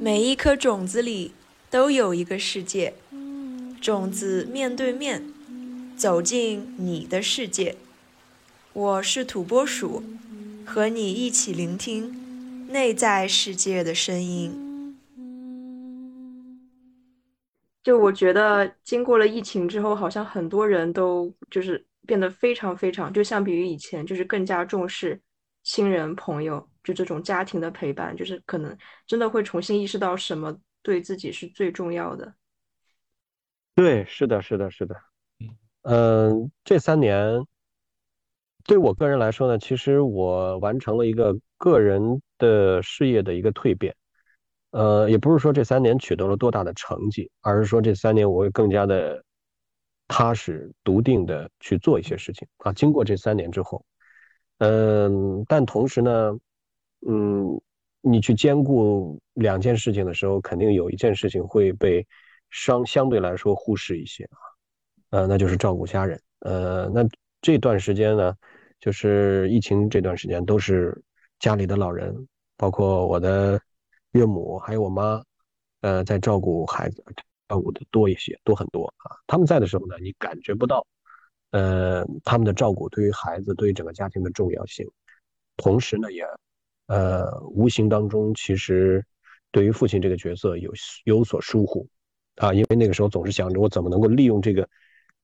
每一颗种子里都有一个世界，种子面对面走进你的世界。我是土拨鼠，和你一起聆听内在世界的声音。就我觉得，经过了疫情之后，好像很多人都就是变得非常非常，就相比于以前，就是更加重视亲人朋友。就这种家庭的陪伴，就是可能真的会重新意识到什么对自己是最重要的。对，是的，是的，是的。嗯，这三年对我个人来说呢，其实我完成了一个个人的事业的一个蜕变。呃，也不是说这三年取得了多大的成绩，而是说这三年我会更加的踏实、笃定的去做一些事情啊。经过这三年之后，嗯，但同时呢。嗯，你去兼顾两件事情的时候，肯定有一件事情会被相相对来说忽视一些啊，呃，那就是照顾家人。呃，那这段时间呢，就是疫情这段时间，都是家里的老人，包括我的岳母还有我妈，呃，在照顾孩子，照顾的多一些，多很多啊。他们在的时候呢，你感觉不到，呃，他们的照顾对于孩子、对于整个家庭的重要性，同时呢，也。呃，无形当中其实对于父亲这个角色有有所疏忽啊，因为那个时候总是想着我怎么能够利用这个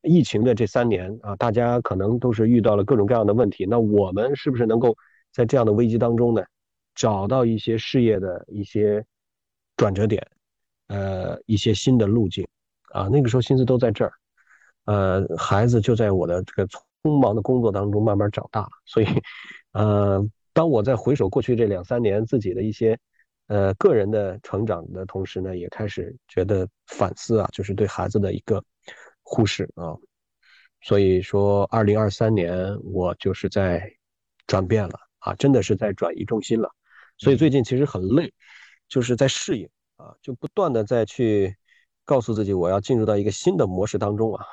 疫情的这三年啊，大家可能都是遇到了各种各样的问题，那我们是不是能够在这样的危机当中呢，找到一些事业的一些转折点，呃，一些新的路径啊？那个时候心思都在这儿，呃，孩子就在我的这个匆忙的工作当中慢慢长大了，所以，呃。当我在回首过去这两三年自己的一些，呃，个人的成长的同时呢，也开始觉得反思啊，就是对孩子的一个忽视啊。所以说，二零二三年我就是在转变了啊，真的是在转移重心了。所以最近其实很累，就是在适应啊，就不断的在去告诉自己，我要进入到一个新的模式当中啊。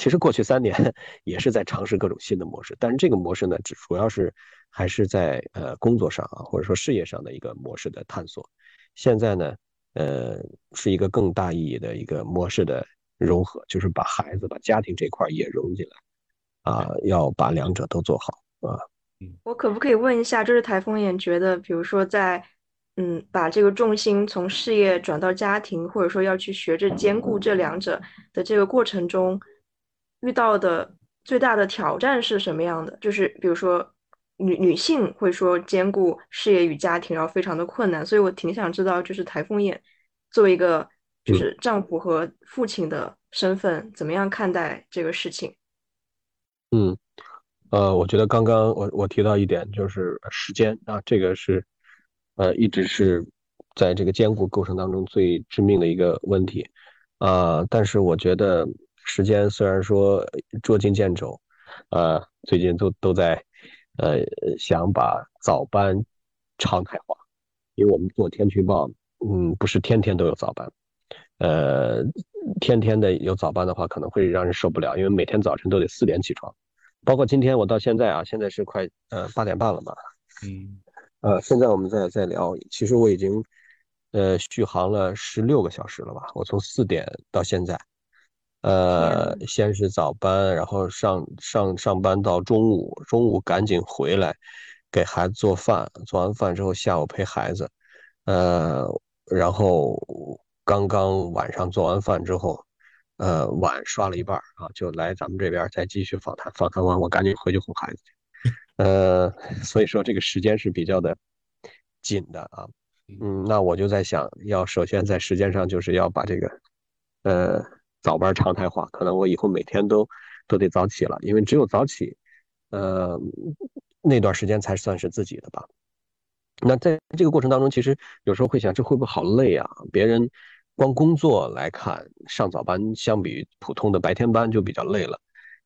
其实过去三年 也是在尝试各种新的模式，但是这个模式呢，只主要是还是在呃工作上啊，或者说事业上的一个模式的探索。现在呢，呃，是一个更大意义的一个模式的融合，就是把孩子、把家庭这块也融进来啊，要把两者都做好啊。我可不可以问一下，就是台风眼觉得，比如说在嗯把这个重心从事业转到家庭，或者说要去学着兼顾这两者的这个过程中。遇到的最大的挑战是什么样的？就是比如说，女女性会说兼顾事业与家庭，然后非常的困难。所以我挺想知道，就是台风眼作为一个就是丈夫和父亲的身份，怎么样看待这个事情？嗯，呃，我觉得刚刚我我提到一点，就是时间啊，这个是呃一直是在这个兼顾过程当中最致命的一个问题啊。但是我觉得。时间虽然说捉襟见肘，呃，最近都都在，呃，想把早班常态化，因为我们做天气预报，嗯，不是天天都有早班，呃，天天的有早班的话，可能会让人受不了，因为每天早晨都得四点起床，包括今天我到现在啊，现在是快呃八点半了嘛，嗯，呃，现在我们在在聊，其实我已经呃续航了十六个小时了吧，我从四点到现在。呃，先是早班，然后上上上班到中午，中午赶紧回来给孩子做饭，做完饭之后下午陪孩子，呃，然后刚刚晚上做完饭之后，呃，碗刷了一半啊，就来咱们这边再继续访谈，访谈完我赶紧回去哄孩子去，呃，所以说这个时间是比较的紧的啊，嗯，那我就在想要首先在时间上就是要把这个，呃。早班常态化，可能我以后每天都都得早起了，因为只有早起，呃，那段时间才算是自己的吧。那在这个过程当中，其实有时候会想，这会不会好累啊？别人光工作来看，上早班相比于普通的白天班就比较累了。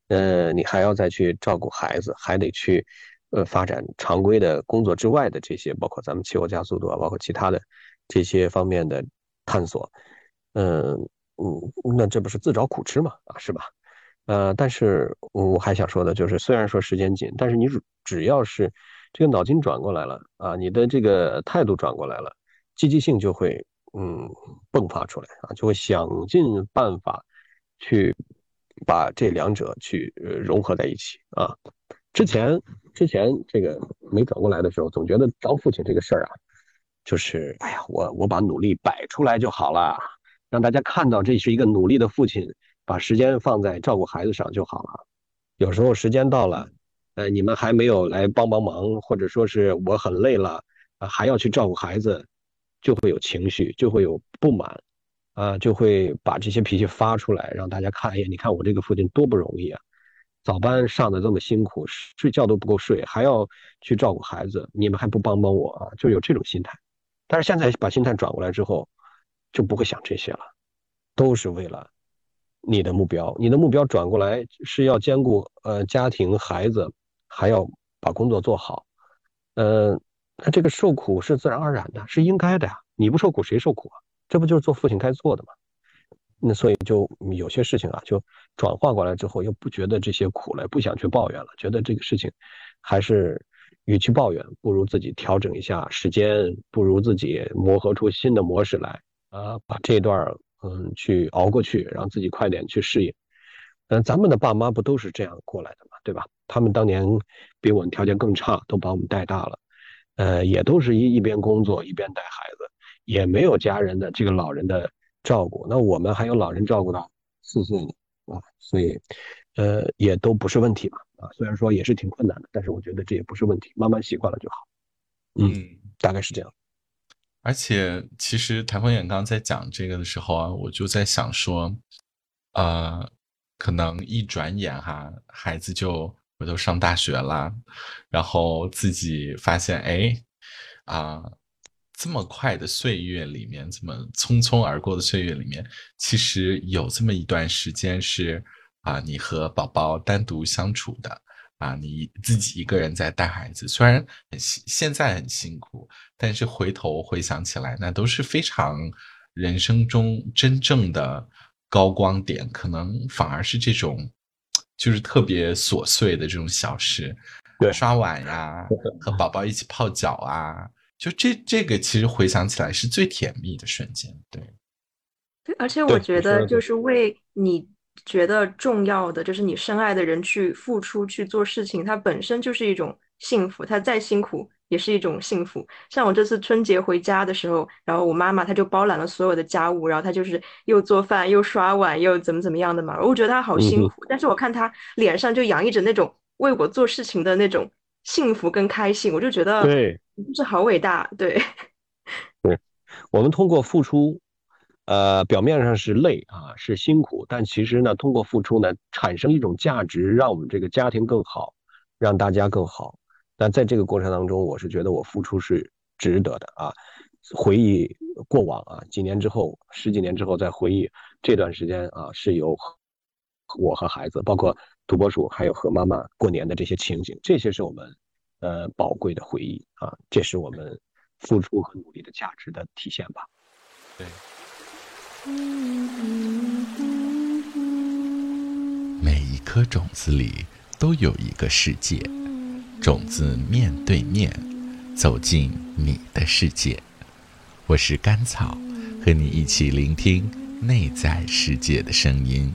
呃，你还要再去照顾孩子，还得去呃发展常规的工作之外的这些，包括咱们气候加速度啊，包括其他的这些方面的探索，嗯。嗯，那这不是自找苦吃嘛？啊，是吧？呃，但是我还想说的就是，虽然说时间紧，但是你只要是这个脑筋转过来了啊，你的这个态度转过来了，积极性就会嗯迸发出来啊，就会想尽办法去把这两者去融合在一起啊。之前之前这个没转过来的时候，总觉得当父亲这个事儿啊，就是哎呀，我我把努力摆出来就好了，让大家看到这是一个努力的父亲，把时间放在照顾孩子上就好了。有时候时间到了。呃，你们还没有来帮帮忙，或者说是我很累了，啊，还要去照顾孩子，就会有情绪，就会有不满，啊，就会把这些脾气发出来，让大家看，哎呀，你看我这个父亲多不容易啊，早班上的这么辛苦，睡觉都不够睡，还要去照顾孩子，你们还不帮帮我啊？就有这种心态。但是现在把心态转过来之后，就不会想这些了，都是为了你的目标，你的目标转过来是要兼顾呃家庭孩子。还要把工作做好，呃，那这个受苦是自然而然的，是应该的呀。你不受苦谁受苦啊？这不就是做父亲该做的吗？那所以就有些事情啊，就转化过来之后，又不觉得这些苦了，不想去抱怨了，觉得这个事情还是与其抱怨，不如自己调整一下时间，不如自己磨合出新的模式来啊，把这段嗯去熬过去，让自己快点去适应。嗯，咱们的爸妈不都是这样过来的嘛，对吧？他们当年比我们条件更差，都把我们带大了，呃，也都是一一边工作一边带孩子，也没有家人的这个老人的照顾。那我们还有老人照顾到四岁呢，啊，所以，呃，也都不是问题嘛，啊，虽然说也是挺困难的，但是我觉得这也不是问题，慢慢习惯了就好。嗯，大概是这样。而且，其实台风眼刚在讲这个的时候啊，我就在想说，啊。可能一转眼哈，孩子就回头上大学啦，然后自己发现，哎，啊，这么快的岁月里面，这么匆匆而过的岁月里面，其实有这么一段时间是啊，你和宝宝单独相处的，啊，你自己一个人在带孩子，虽然很现在很辛苦，但是回头回想起来，那都是非常人生中真正的。高光点可能反而是这种，就是特别琐碎的这种小事，对，刷碗呀，和宝宝一起泡脚啊，就这这个其实回想起来是最甜蜜的瞬间，对，对，而且我觉得就是为你觉得重要的，就是你深爱的人去付出去做事情，它本身就是一种幸福，它再辛苦。也是一种幸福。像我这次春节回家的时候，然后我妈妈她就包揽了所有的家务，然后她就是又做饭又刷碗又怎么怎么样的嘛。我觉得她好辛苦，但是我看她脸上就洋溢着那种为我做事情的那种幸福跟开心，我就觉得对，就是好伟大。对，对，我们通过付出，呃，表面上是累啊，是辛苦，但其实呢，通过付出呢，产生一种价值，让我们这个家庭更好，让大家更好。但在这个过程当中，我是觉得我付出是值得的啊！回忆过往啊，几年之后，十几年之后再回忆这段时间啊，是由我和孩子，包括土拨鼠，还有和妈妈过年的这些情景，这些是我们呃宝贵的回忆啊！这是我们付出和努力的价值的体现吧？对。每一颗种子里都有一个世界。种子面对面走进你的世界，我是甘草，和你一起聆听内在世界的声音。